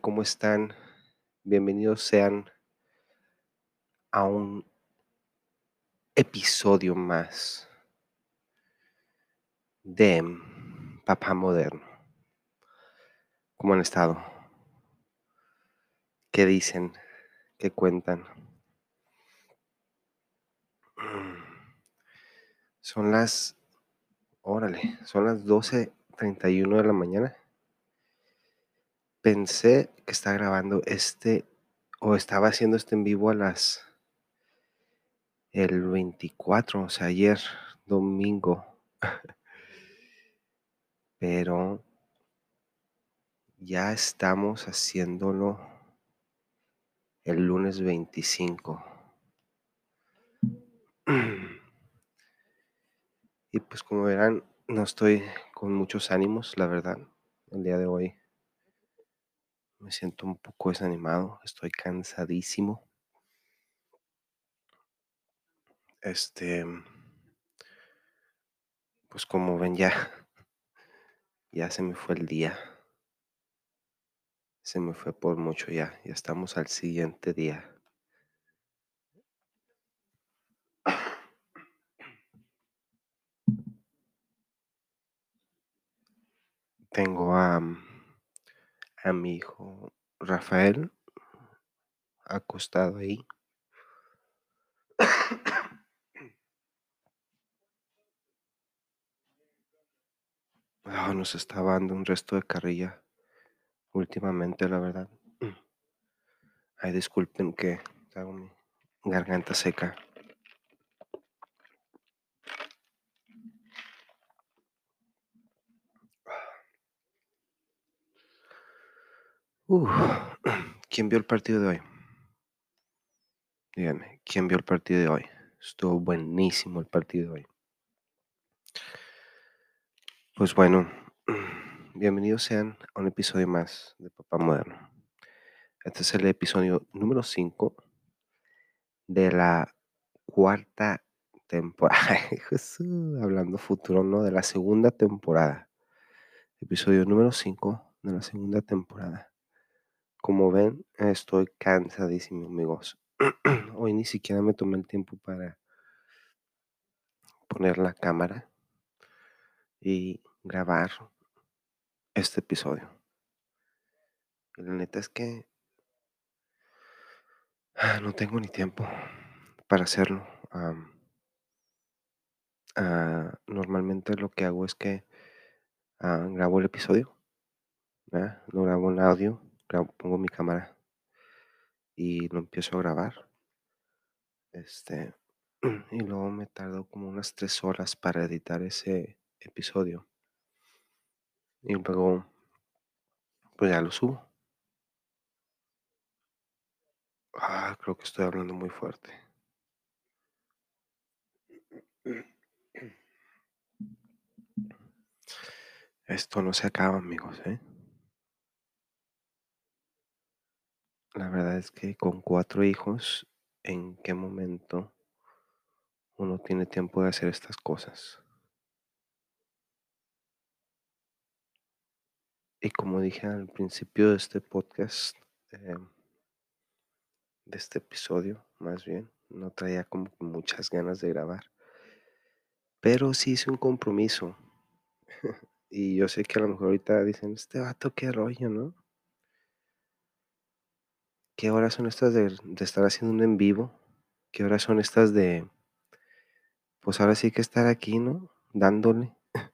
¿Cómo están? Bienvenidos sean a un episodio más de Papá Moderno. ¿Cómo han estado? ¿Qué dicen? ¿Qué cuentan? Son las, órale, son las 12.31 de la mañana. Pensé que estaba grabando este, o estaba haciendo este en vivo a las, el 24, o sea, ayer, domingo. Pero ya estamos haciéndolo el lunes 25. Y pues como verán, no estoy con muchos ánimos, la verdad. El día de hoy me siento un poco desanimado, estoy cansadísimo. Este, pues como ven ya, ya se me fue el día. Se me fue por mucho ya, ya estamos al siguiente día. Tengo a, a mi hijo Rafael acostado ahí. Ah, nos estaba dando un resto de carrilla últimamente, la verdad. Ay, disculpen que tengo mi garganta seca. Uf, ¿Quién vio el partido de hoy? Díganme, ¿quién vio el partido de hoy? Estuvo buenísimo el partido de hoy. Pues bueno, bienvenidos sean a un episodio más de Papá Moderno. Este es el episodio número 5 de la cuarta temporada. Hablando futuro, ¿no? De la segunda temporada. Episodio número 5 de la segunda temporada. Como ven, estoy cansadísimo, amigos. Hoy ni siquiera me tomé el tiempo para poner la cámara y grabar este episodio. Y la neta es que ah, no tengo ni tiempo para hacerlo. Ah, normalmente lo que hago es que ah, grabo el episodio, lo grabo en audio, pongo mi cámara y lo empiezo a grabar. Este, y luego me tardo como unas tres horas para editar ese episodio. Y luego, pues ya lo subo. Ah, creo que estoy hablando muy fuerte. Esto no se acaba, amigos, ¿eh? La verdad es que con cuatro hijos, ¿en qué momento uno tiene tiempo de hacer estas cosas? Y como dije al principio de este podcast, em, de este episodio, más bien, no traía como muchas ganas de grabar. Pero sí hice un compromiso. y yo sé que a lo mejor ahorita dicen, este vato qué rollo, ¿no? ¿Qué horas son estas de, estar haciendo un en vivo? ¿Qué horas son estas de, pues ahora sí que estar aquí, ¿no? Dándole.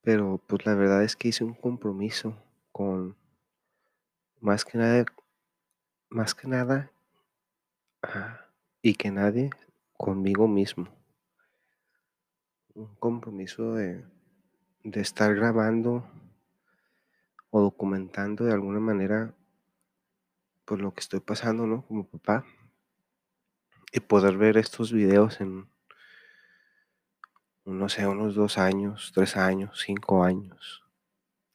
Pero pues la verdad es que hice un compromiso con, más que nada, más que nada, y que nadie, conmigo mismo. Un compromiso de, de estar grabando o documentando de alguna manera lo que estoy pasando, ¿no? Como papá. Y poder ver estos videos en, no sé, unos dos años, tres años, cinco años,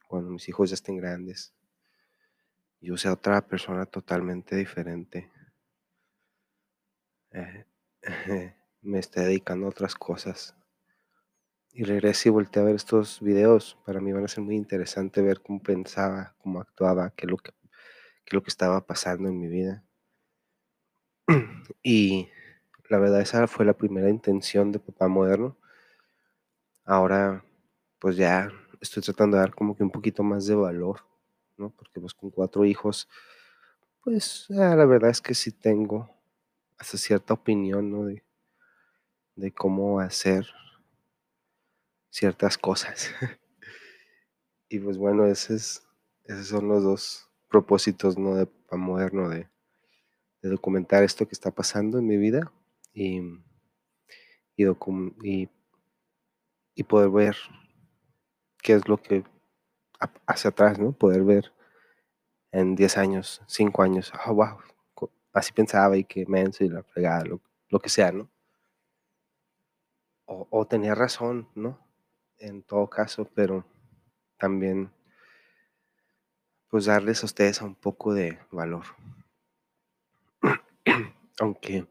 cuando mis hijos ya estén grandes. Yo sea otra persona totalmente diferente. Eh, me esté dedicando a otras cosas. y regresé y volteé a ver estos videos, para mí van a ser muy interesante ver cómo pensaba, cómo actuaba, qué es lo que, qué es lo que estaba pasando en mi vida. Y la verdad esa fue la primera intención de Papá Moderno. Ahora pues ya estoy tratando de dar como que un poquito más de valor, ¿no? Porque pues con cuatro hijos, pues ah, la verdad es que sí tengo hasta cierta opinión, ¿no? De, de cómo hacer ciertas cosas. y pues bueno, ese es, esos son los dos propósitos, ¿no? De Papá Moderno, de, documentar esto que está pasando en mi vida y, y, poder ver qué es lo que a- hacia atrás, ¿no? Poder ver en 10 años, 5 años, ah, wow, así pensaba y que menso y la fregada, lo, lo que sea, ¿no? O, o tenía razón, ¿no? En todo caso, pero también pues darles a ustedes un poco de valor. Aunque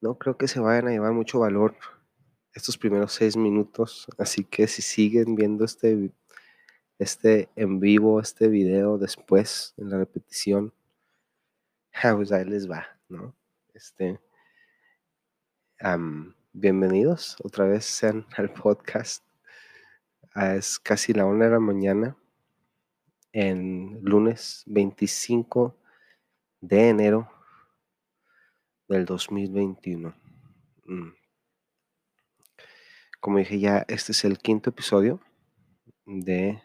no creo que se vayan a llevar mucho valor estos primeros seis minutos, así que si siguen viendo este, este en vivo, este video después en la repetición, pues ahí les va, ¿no? Este, bienvenidos otra vez sean al podcast. Ah, es casi la una de la mañana en lunes 25 de enero del 2021. Mm. Como dije ya, este es el quinto episodio de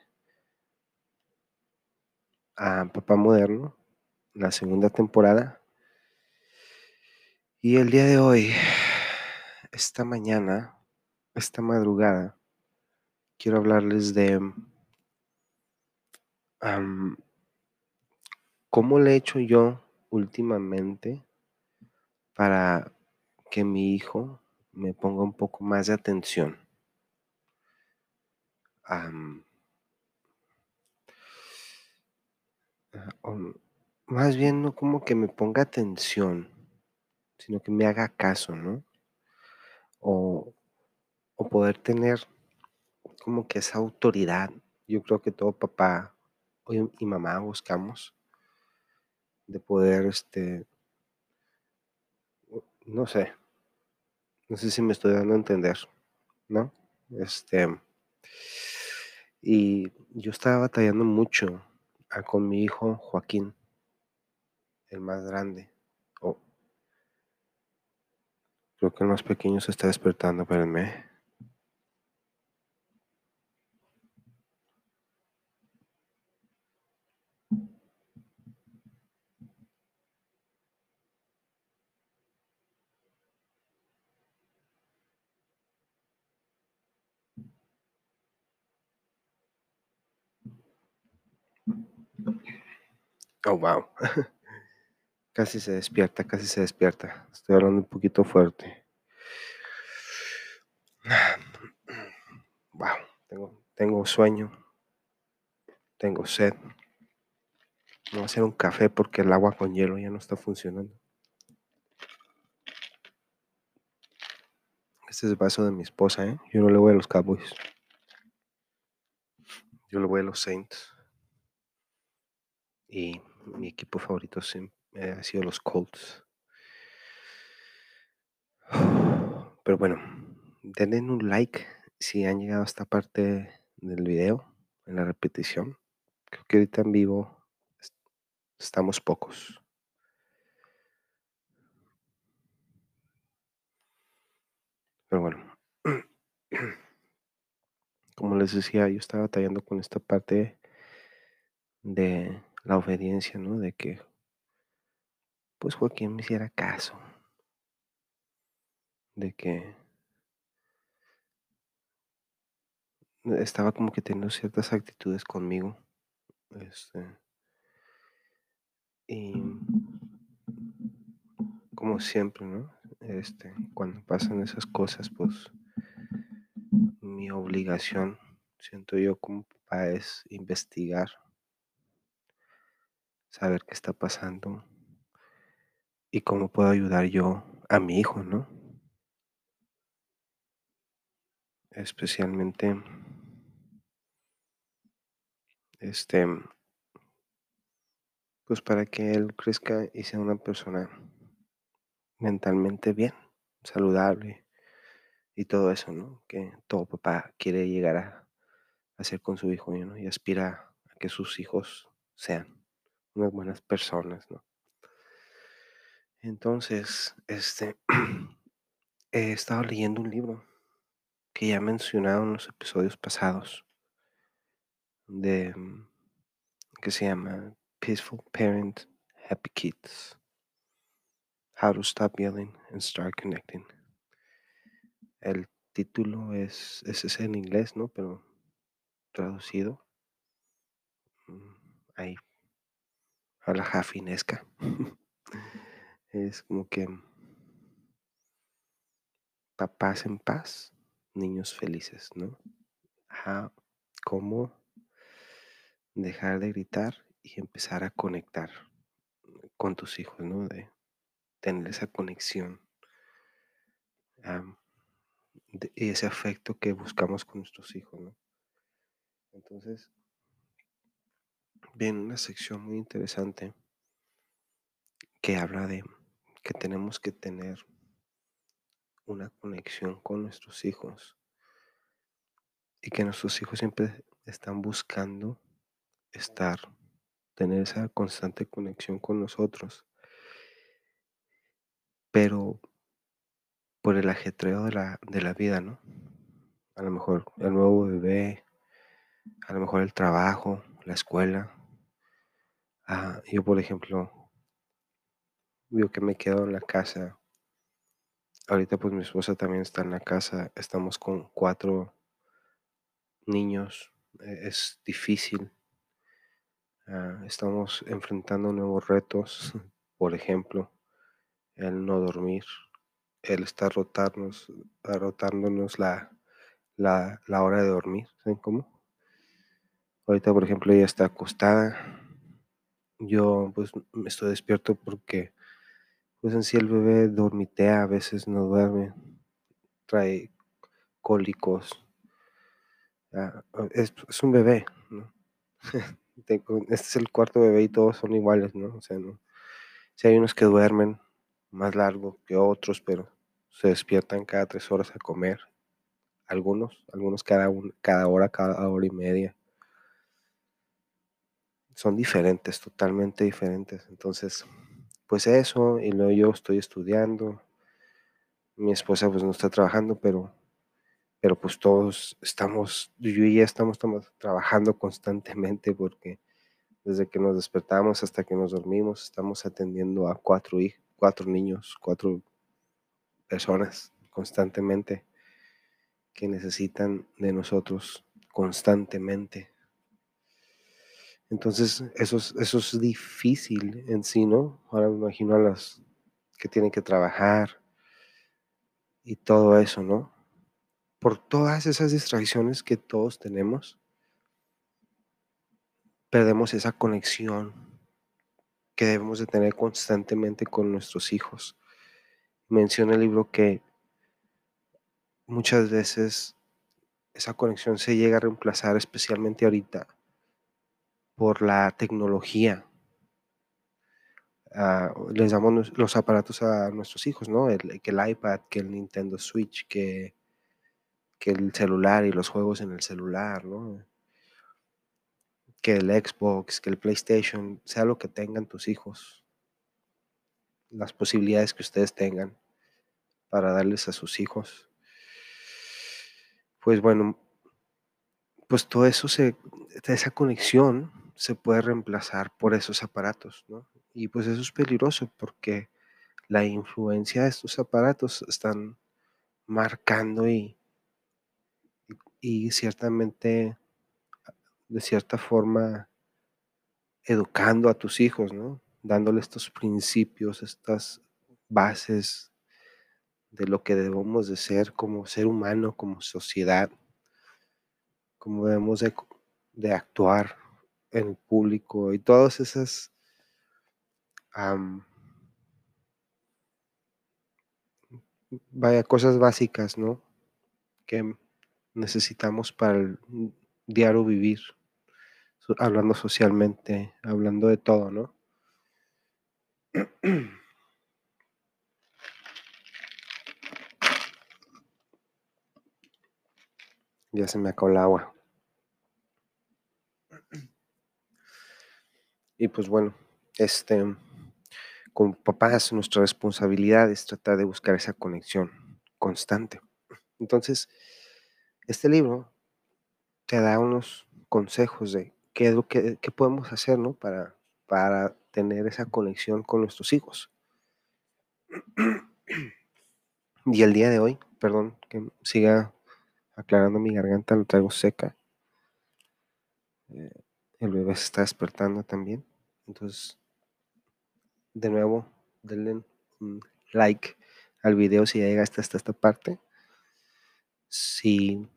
ah, Papá Moderno, la segunda temporada. Y el día de hoy, esta mañana, esta madrugada, quiero hablarles de cómo le he hecho yo últimamente para que mi hijo me ponga un poco más de atención. O más bien no como que me ponga atención, sino que me haga caso, ¿no? O poder tener como que esa autoridad. Yo creo que todo papá y mamá buscamos de poder, este, no sé, no sé si me estoy dando a entender, ¿no? Este, y yo estaba batallando mucho ah, con mi hijo Joaquín, el más grande. Oh, creo que el más pequeño se está despertando, espérenme. Oh, wow. Casi se despierta, casi se despierta. Estoy hablando un poquito fuerte. Wow, tengo, tengo sueño, tengo sed. Voy a hacer un café porque el agua con hielo ya no está funcionando. Este es el vaso de mi esposa, ¿eh? Yo no le voy a los Cowboys. Yo le voy a los Saints. Y mi equipo favorito siempre ha sido los Colts. Pero bueno, denle un like si han llegado a esta parte del video, en la repetición. Creo que ahorita en vivo est- estamos pocos. Pero bueno, como les decía, yo estaba batallando con esta parte de la obediencia, ¿no? De que, pues Joaquín me hiciera caso. De que estaba como que teniendo ciertas actitudes conmigo. Este, y como siempre, ¿no? Este, cuando pasan esas cosas, pues mi obligación, siento yo como papá, es investigar, saber qué está pasando y cómo puedo ayudar yo a mi hijo, ¿no? especialmente este pues para que él crezca y sea una persona mentalmente bien, saludable y todo eso, ¿no? Que todo papá quiere llegar a hacer con su hijo, ¿no? Y aspira a que sus hijos sean unas buenas personas, ¿no? Entonces, este, he estado leyendo un libro que ya he mencionado en los episodios pasados, de, mm, que se llama Peaceful Parent, Happy Kids. How to Stop Yelling and Start Connecting. El título es, ese es en inglés, ¿no? Pero traducido, mm, ahí, a la jafinesca. es como que papás en paz, niños felices, ¿no? ¿Cómo dejar de gritar y empezar a conectar con tus hijos, ¿no? De tener esa conexión y ese afecto que buscamos con nuestros hijos, ¿no? Entonces, viene una sección muy interesante que habla de que tenemos que tener una conexión con nuestros hijos y que nuestros hijos siempre están buscando estar, tener esa constante conexión con nosotros. Pero por el ajetreo de la, de la vida, ¿no? A lo mejor el nuevo bebé, a lo mejor el trabajo, la escuela. Ah, yo, por ejemplo, yo que me quedo en la casa. Ahorita pues mi esposa también está en la casa. Estamos con cuatro niños. E, es difícil. Ah, estamos enfrentando nuevos retos. Por ejemplo, el no dormir. El estar rotarnos, rotándonos la, la, la hora de dormir. ¿Saben cómo? Ahorita, por ejemplo, ella está acostada. Yo pues me estoy despierto porque pues en sí el bebé dormitea, a veces no duerme, trae cólicos. Ah, es, un bebé, ¿no? este es el cuarto bebé y todos son iguales, ¿no? O sea, no. Si hay unos que duermen más largo que otros, pero se despiertan cada tres horas a comer. Algunos, algunos cada, cada hora, cada hora y media. Son diferentes, totalmente diferentes. Entonces, pues eso, y luego yo estoy estudiando, mi esposa pues no está trabajando, pero, pero pues todos estamos, yo y ella estamos, trabajando constantemente porque desde que nos despertamos hasta que nos dormimos estamos atendiendo a cuatro, cuatro niños, cuatro personas constantemente que necesitan de nosotros constantemente. Entonces, eso es, eso es difícil en sí, ¿no? Ahora me imagino a las que tienen que trabajar y todo eso, ¿no? Por todas esas distracciones que todos tenemos, perdemos esa conexión que debemos de tener constantemente con nuestros hijos. Menciona el libro que muchas veces esa conexión se llega a reemplazar, especialmente ahorita, por la tecnología. Ah, les damos los aparatos a nuestros hijos, ¿no? Que el iPad, que el Nintendo Switch, que, que el celular y los juegos en el celular, ¿no? Que el Xbox, que el PlayStation, sea lo que tengan tus hijos, las posibilidades que ustedes tengan para darles a sus hijos. Pues bueno, pues todo eso se, esa conexión se puede reemplazar por esos aparatos, ¿no? Y pues eso es peligroso porque la influencia de estos aparatos están marcando y, y ciertamente, de cierta forma, educando a tus hijos, ¿no? Dándole estos principios, estas bases de lo que debemos de ser como ser humano, como sociedad, como debemos de, de actuar en público y todas esas vaya cosas básicas, ¿no? Que necesitamos para el diario vivir, hablando socialmente, hablando de todo, ¿no? ya se me acabó el agua. Y pues bueno, este, como papás, nuestra responsabilidad es tratar de buscar esa conexión constante. Entonces, este libro te da unos consejos de qué es lo que, podemos hacer, ¿no? Para, para tener esa conexión con nuestros hijos. Y el día de hoy, perdón, que siga aclarando mi garganta, lo traigo seca. Eh, el bebé se está despertando también. Entonces, de nuevo, denle un like al video si ya llegaste hasta esta parte. Si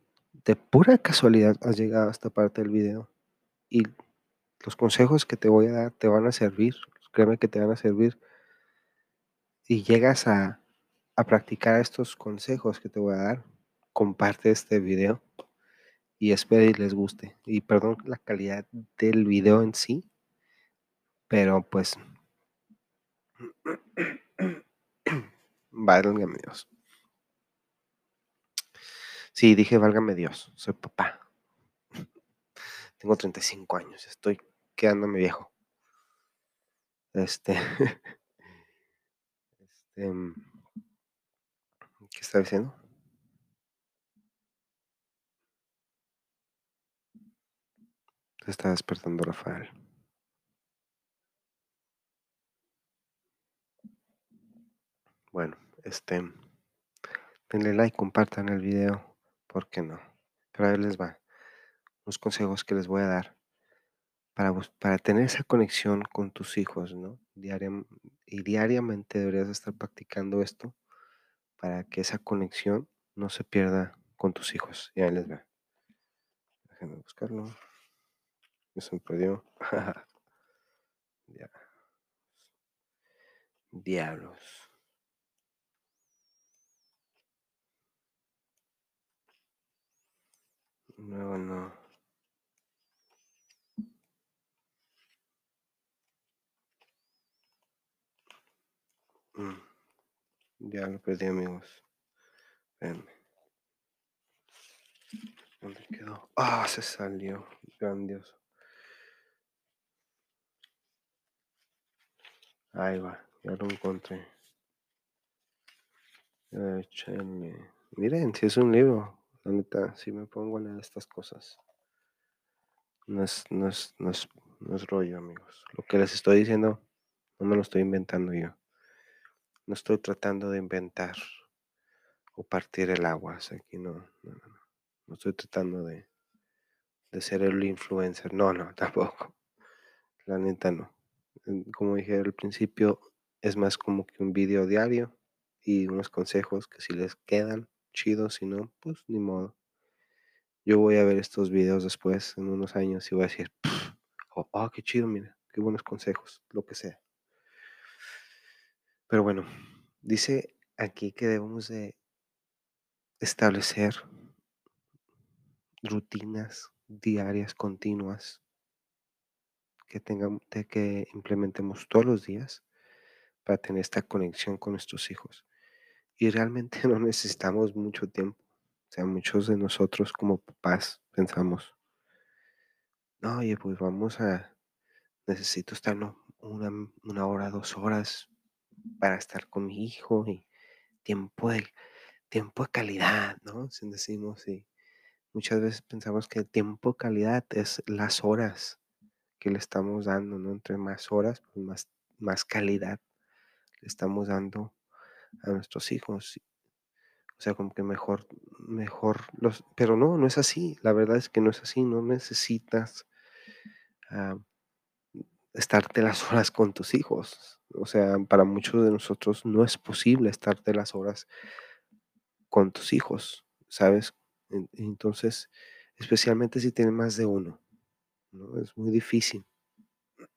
de pura casualidad has llegado a esta parte del video y los consejos que te voy a dar te van a servir, créeme que te van a servir y llegas a, a practicar estos consejos que te voy a dar, comparte este video y espero y les guste. Y perdón la calidad del video en sí, pero pues Válgame Dios. Sí, dije, válgame Dios, soy papá. Tengo 35 años, estoy quedándome viejo. Este. este. ¿Qué está diciendo? Se está despertando Rafael. Bueno, este, denle like, compartan el video, ¿por qué no? Pero ahí les va, unos consejos que les voy a dar para, para tener esa conexión con tus hijos, ¿no? y diariamente deberías estar practicando esto para que esa conexión no se pierda con tus hijos. Y ahí les va. Déjenme buscarlo. Ya se me perdió. Diablos. No, no. Mm. Ya lo perdí, amigos. Espérenme. ¿Dónde quedó? Ah, se salió. Grandioso. Ahí va, ya lo encontré. Miren, si es un libro. La neta, si me pongo a leer estas cosas, no es, no es, no es, no es rollo, amigos. Lo que les estoy diciendo, no me lo estoy inventando yo. No estoy tratando de inventar o partir el agua. Aquí no, no, no, no. No estoy tratando de, de ser el influencer. No, no, tampoco. La neta no. Como dije al principio, es más como que un video diario y unos consejos que si les quedan, chido, si no, pues ni modo. Yo voy a ver estos videos después, en unos años, y voy a decir, oh, oh, qué chido, mira, qué buenos consejos, lo que sea. Pero bueno, dice aquí que debemos de establecer rutinas diarias continuas que tengamos que implementemos todos los días para tener esta conexión con nuestros hijos y realmente no necesitamos mucho tiempo. O sea, muchos de nosotros como papás pensamos, no, oye, pues vamos a, necesito estar una, una hora, dos horas para estar con mi hijo y tiempo de, tiempo de calidad, ¿no? Si decimos, y muchas veces pensamos que el tiempo de calidad es las horas que le estamos dando, ¿no? Entre más horas, pues más, más calidad le estamos dando a nuestros hijos. O sea, como que mejor, mejor los... Pero no, no es así. La verdad es que no es así. No necesitas ah, estarte las horas con tus hijos. O sea, para muchos de nosotros no es posible estarte las horas con tus hijos, ¿sabes? Entonces, especialmente si tienes más de uno, ¿no? Es muy difícil.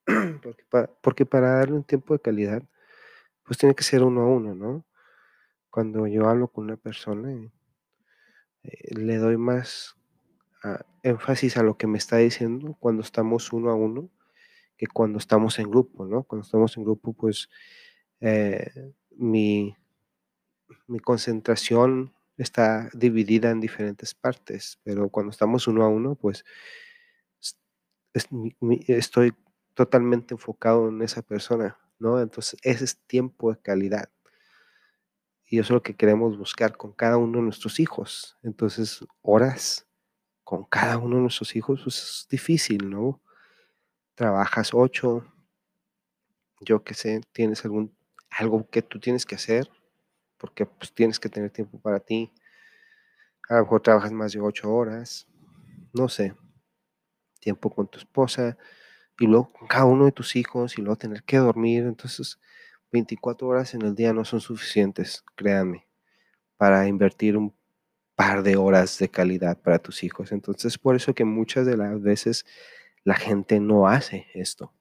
Porque para, porque para darle un tiempo de calidad, pues tiene que ser uno a uno, ¿no? Cuando yo hablo con una persona, eh, le doy más ah, énfasis a lo que me está diciendo cuando estamos uno a uno que cuando estamos en grupo, ¿no? Cuando estamos en grupo, pues eh, mi, mi concentración está dividida en diferentes partes, pero cuando estamos uno a uno, pues estoy totalmente enfocado en esa persona, ¿no? Entonces, ese es tiempo de calidad. Y eso es lo que queremos buscar con cada uno de nuestros hijos. Entonces, horas con cada uno de nuestros hijos, pues es difícil, ¿no? Trabajas ocho, yo qué sé, tienes algún, algo que tú tienes que hacer, porque pues tienes que tener tiempo para ti. A lo mejor trabajas más de ocho horas, no sé, tiempo con tu esposa, y luego con cada uno de tus hijos, y luego tener que dormir. Entonces, 24 horas en el día no son suficientes, créanme, para invertir un par de horas de calidad para tus hijos. Entonces, por eso que muchas de las veces la gente no hace esto.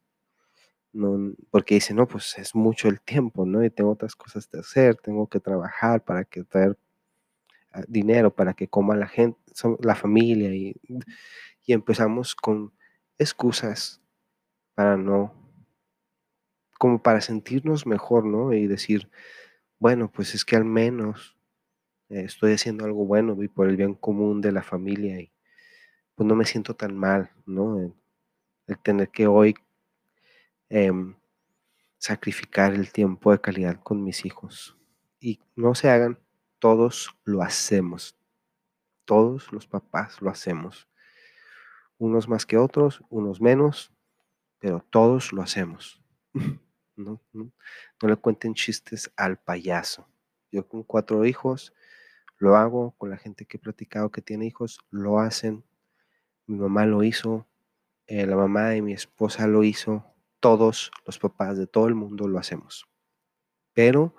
No, porque dice, no, pues es mucho el tiempo, ¿no? Y tengo otras cosas que hacer, tengo que trabajar para que traer ah, dinero, para que coma la gente, la familia, y, y empezamos con excusas para no, como para sentirnos mejor, ¿no? Y decir, bueno, pues es que al menos eh, estoy haciendo algo bueno y por el bien común de la familia y pues no me siento tan mal, ¿no? El, tener que hoy em, sacrificar el tiempo de calidad con mis hijos. Y no se hagan, todos lo hacemos. Todos los papás lo hacemos. Unos más que otros, unos menos, pero todos lo hacemos. No, no, le cuenten chistes al payaso. Yo con cuatro hijos lo hago, con la gente que he platicado que tiene hijos, lo hacen. Mi mamá lo hizo, eh, la mamá de mi esposa lo hizo, todos los papás de todo el mundo lo hacemos. Pero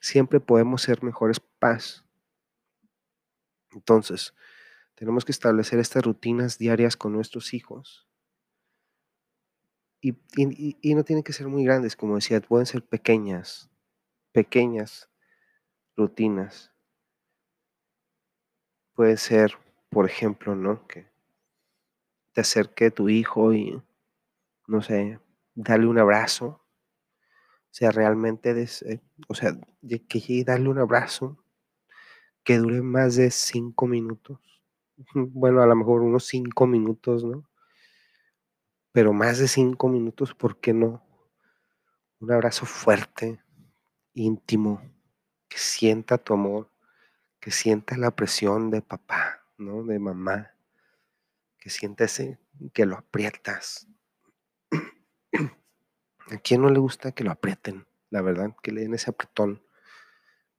siempre podemos ser mejores papás. Entonces, tenemos que establecer estas rutinas diarias con nuestros hijos y, no tienen que ser muy grandes, como decía, pueden ser pequeñas, pequeñas rutinas. Puede ser, por ejemplo, ¿no? Que te acerque tu hijo y, no sé, darle un abrazo. O sea, realmente, eh, o sea, que llegue darle un abrazo que dure más de cinco minutos. Bueno, a lo mejor unos cinco minutos, ¿no? Pero más de cinco minutos, ¿por qué no? Un abrazo fuerte, íntimo, que sienta tu amor, que sienta la presión de papá, ¿no? De mamá, que sienta ese, que lo aprietas. ¿A quién no le gusta que lo aprieten? La verdad, que le den ese apretón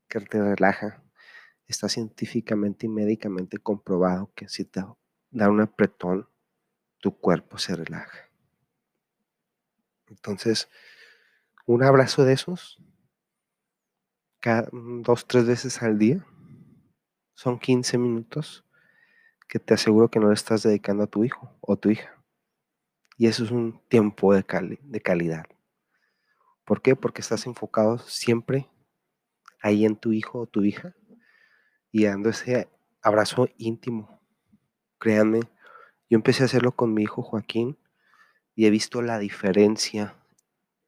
que te relaja. Está científicamente y médicamente comprobado que si te da un apretón, tu cuerpo se relaja. Entonces, un abrazo de esos, cada dos, tres veces al día, son 15 minutos que te aseguro que no le estás dedicando a tu hijo o tu hija. Y eso es un tiempo de, de calidad. ¿Por qué? Porque estás enfocado siempre ahí en tu hijo o tu hija y dando ese abrazo íntimo. Créanme, yo empecé a hacerlo con mi hijo Joaquín y he visto la diferencia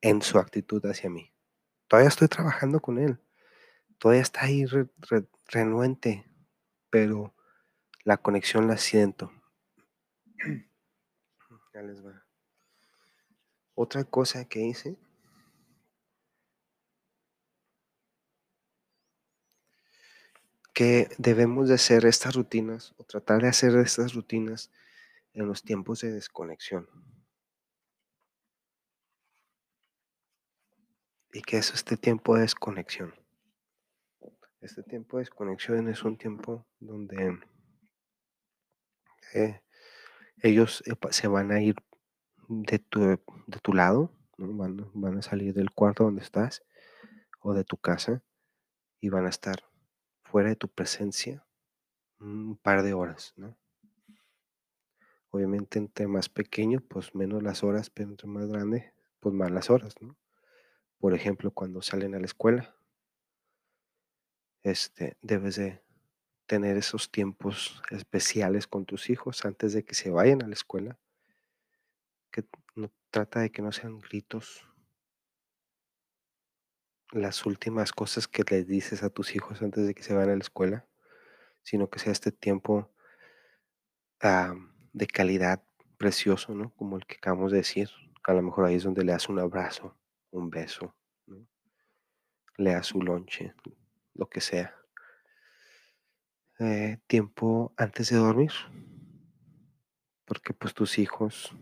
en su actitud hacia mí. Todavía estoy trabajando con él. Todavía está ahí renuente, pero la conexión la siento. Ya les va. Otra cosa que hice que debemos de hacer estas rutinas o tratar de hacer estas rutinas en los tiempos de desconexión. Y que es este tiempo de desconexión. Este tiempo de desconexión es un tiempo donde eh, ellos eh, se van a ir de tu, de tu lado, van, van a salir del cuarto donde estás o de tu casa y van a estar fuera de tu presencia un par de horas, ¿no? Obviamente entre más pequeño, pues menos las horas, pero entre más grande, pues más las horas, ¿no? Por ejemplo, cuando salen a la escuela, este, debes de tener esos tiempos especiales con tus hijos antes de que se vayan a la escuela. Que no, trata de que no sean gritos. Las últimas cosas que les dices a tus hijos antes de que se vayan a la escuela, sino que sea este tiempo de calidad precioso, ¿no? Como el que acabamos de decir. A lo mejor ahí es donde le das un abrazo, un beso, le das su lonche, lo que sea. Eh, tiempo antes de dormir, porque pues tus hijos,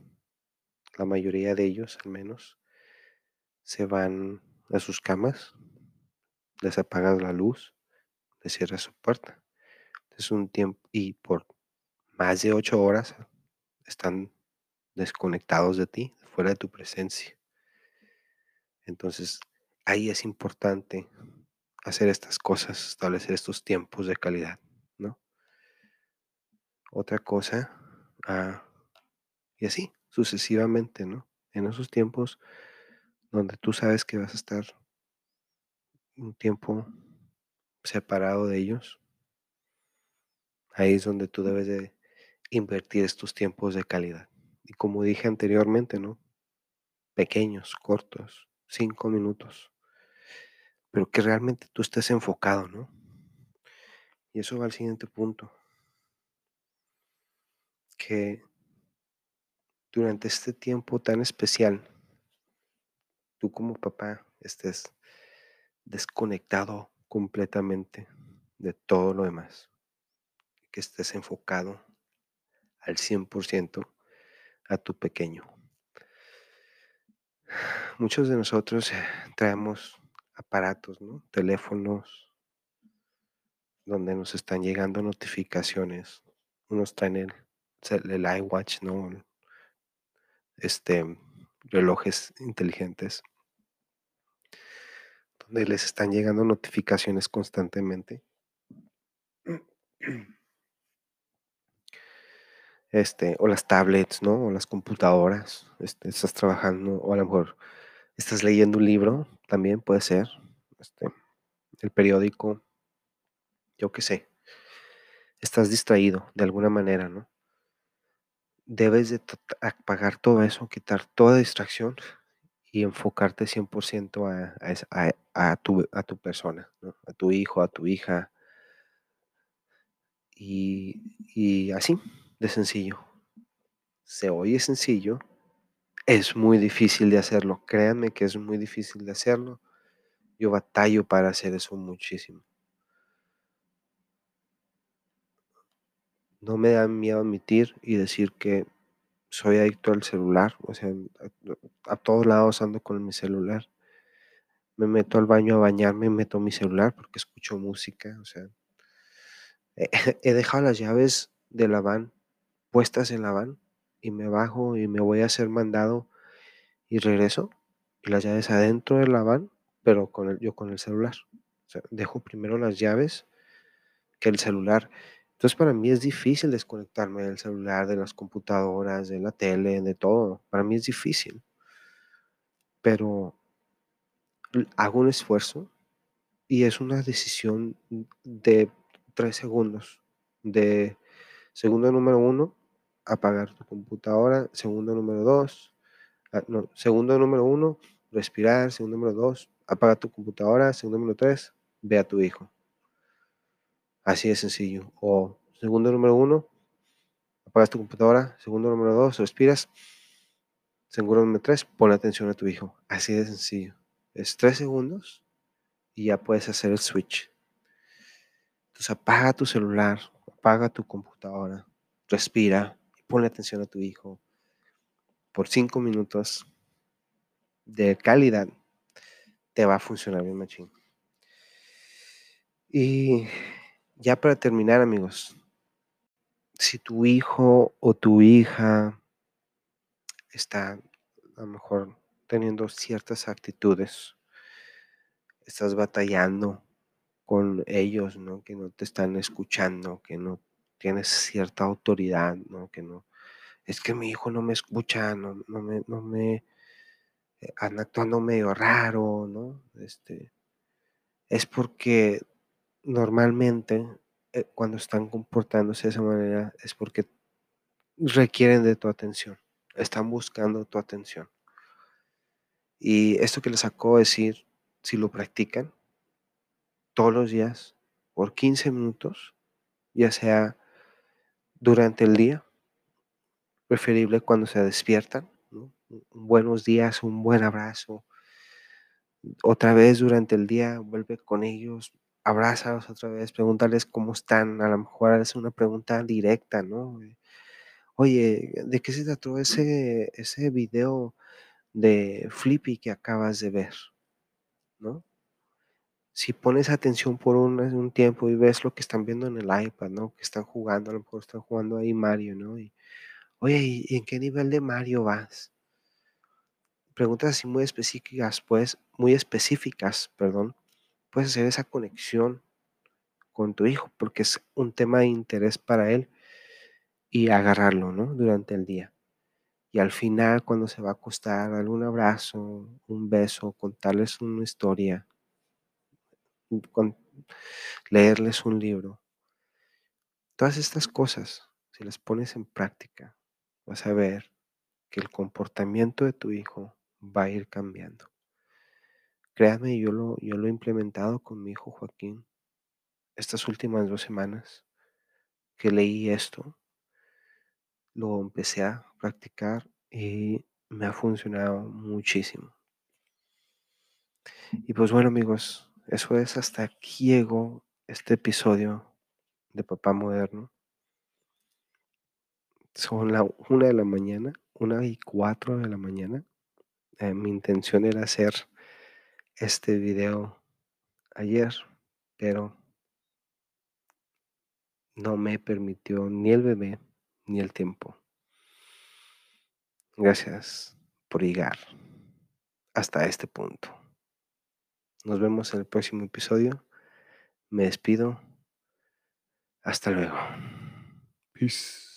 la mayoría de ellos al menos, se van a sus camas, les apagas la luz, les cierras su puerta. Es un tiempo y por más de ocho horas están desconectados de ti, fuera de tu presencia. Entonces, ahí es importante hacer estas cosas, establecer estos tiempos de calidad, ¿no? Otra cosa, ah, y así, sucesivamente, ¿no? En esos tiempos donde tú sabes que vas a estar un tiempo separado de ellos, ahí es donde tú debes de invertir estos tiempos de calidad. Y como dije anteriormente, ¿no? Pequeños, cortos, cinco minutos, pero que realmente tú estés enfocado, ¿no? Y eso va al siguiente punto, que durante este tiempo tan especial, tú como papá estés desconectado completamente de todo lo demás, que estés enfocado al 100% a tu pequeño. Muchos de nosotros eh, traemos aparatos, ¿no? Teléfonos donde nos están llegando notificaciones. Unos traen el, el iWatch, ¿no? Este, relojes inteligentes donde les están llegando notificaciones constantemente. Este, o las tablets, ¿no? O las computadoras. Este, estás trabajando, o a lo mejor estás leyendo un libro, también puede ser. Este, el periódico, yo qué sé. Estás distraído de alguna manera, ¿no? Debes de apagar todo eso, quitar toda distracción y enfocarte 100% a, a, a, tu, a tu persona, a tu hijo, a tu hija. Y, y así, sencillo. Se oye sencillo, es muy difícil de hacerlo. Créanme que es muy difícil de hacerlo. Yo batallo para hacer eso muchísimo. No me da miedo admitir y decir que soy adicto al celular. O sea, a, todos lados ando con mi celular. Me meto al baño a bañarme, meto mi celular porque escucho música. O sea, he dejado las llaves de la van puestas en la van y me bajo y me voy a hacer mandado y regreso y las llaves adentro de la van, pero con el, yo con el celular. Dejo primero las llaves que el celular. Entonces para mí es difícil desconectarme del celular, de las computadoras, de la tele, de todo. Para mí es difícil. Pero hago un esfuerzo y es una decisión de tres segundos. De segundo número uno, apagar tu computadora. Segundo número dos, ah, segundo número uno, respirar. Segundo número dos, apaga tu computadora. Segundo número tres, ve a tu hijo. Así de sencillo. O segundo número uno, apagas tu computadora. Segundo número dos, respiras. Segundo número tres, pon atención a tu hijo. Así de sencillo. Es tres segundos y ya puedes hacer el switch. Entonces apaga tu celular, apaga tu computadora, respira, ponle atención a tu hijo por cinco minutos de calidad, te va a funcionar bien, machín. Y ya para terminar, amigos, si tu hijo o tu hija está a lo mejor teniendo ciertas actitudes, estás batallando con ellos, ¿no? Que no te están escuchando, que no tienes cierta autoridad, ¿no? Que no, es que mi hijo no me escucha, no, no me, no me, eh, anda actuando medio raro, ¿no? Este, es porque normalmente eh, cuando están comportándose de esa manera es porque requieren de tu atención, están buscando tu atención. Y esto que les acabo de decir, si lo practican todos los días por 15 minutos, ya sea durante el día, preferible cuando se despiertan, buenos días, un buen abrazo. Otra vez durante el día, vuelve con ellos, abrázalos otra vez, pregúntales cómo están. A lo mejor es una pregunta directa, ¿no? Oye, ¿de qué se trató ese, ese video de Flippy que acabas de ver? ¿No? Si pones atención por un, un, tiempo y ves lo que están viendo en el iPad, ¿no? Que están jugando, a lo mejor están jugando ahí Mario, ¿no? Y, Oye, ¿y en qué nivel de Mario vas? Preguntas así muy específicas, pues, muy específicas, perdón. Puedes hacer esa conexión con tu hijo porque es un tema de interés para él y agarrarlo, ¿no? Durante el día. Y al final, cuando se va a acostar, darle un abrazo, un beso, contarles una historia, con, leerles un libro. Todas estas cosas, si las pones en práctica, vas a ver que el comportamiento de tu hijo va a ir cambiando. Créanme, yo lo, yo lo he implementado con mi hijo Joaquín estas últimas dos semanas que leí esto. Lo empecé a practicar y me ha funcionado muchísimo. Y pues bueno amigos, eso es hasta aquí llegó este episodio de Papá Moderno. Son la una de la mañana, una y cuatro de la mañana. Eh, mi intención era hacer este video ayer, pero no me permitió ni el bebé ni el tiempo. Gracias por llegar hasta este punto. Nos vemos en el próximo episodio. Me despido. Hasta luego. Peace.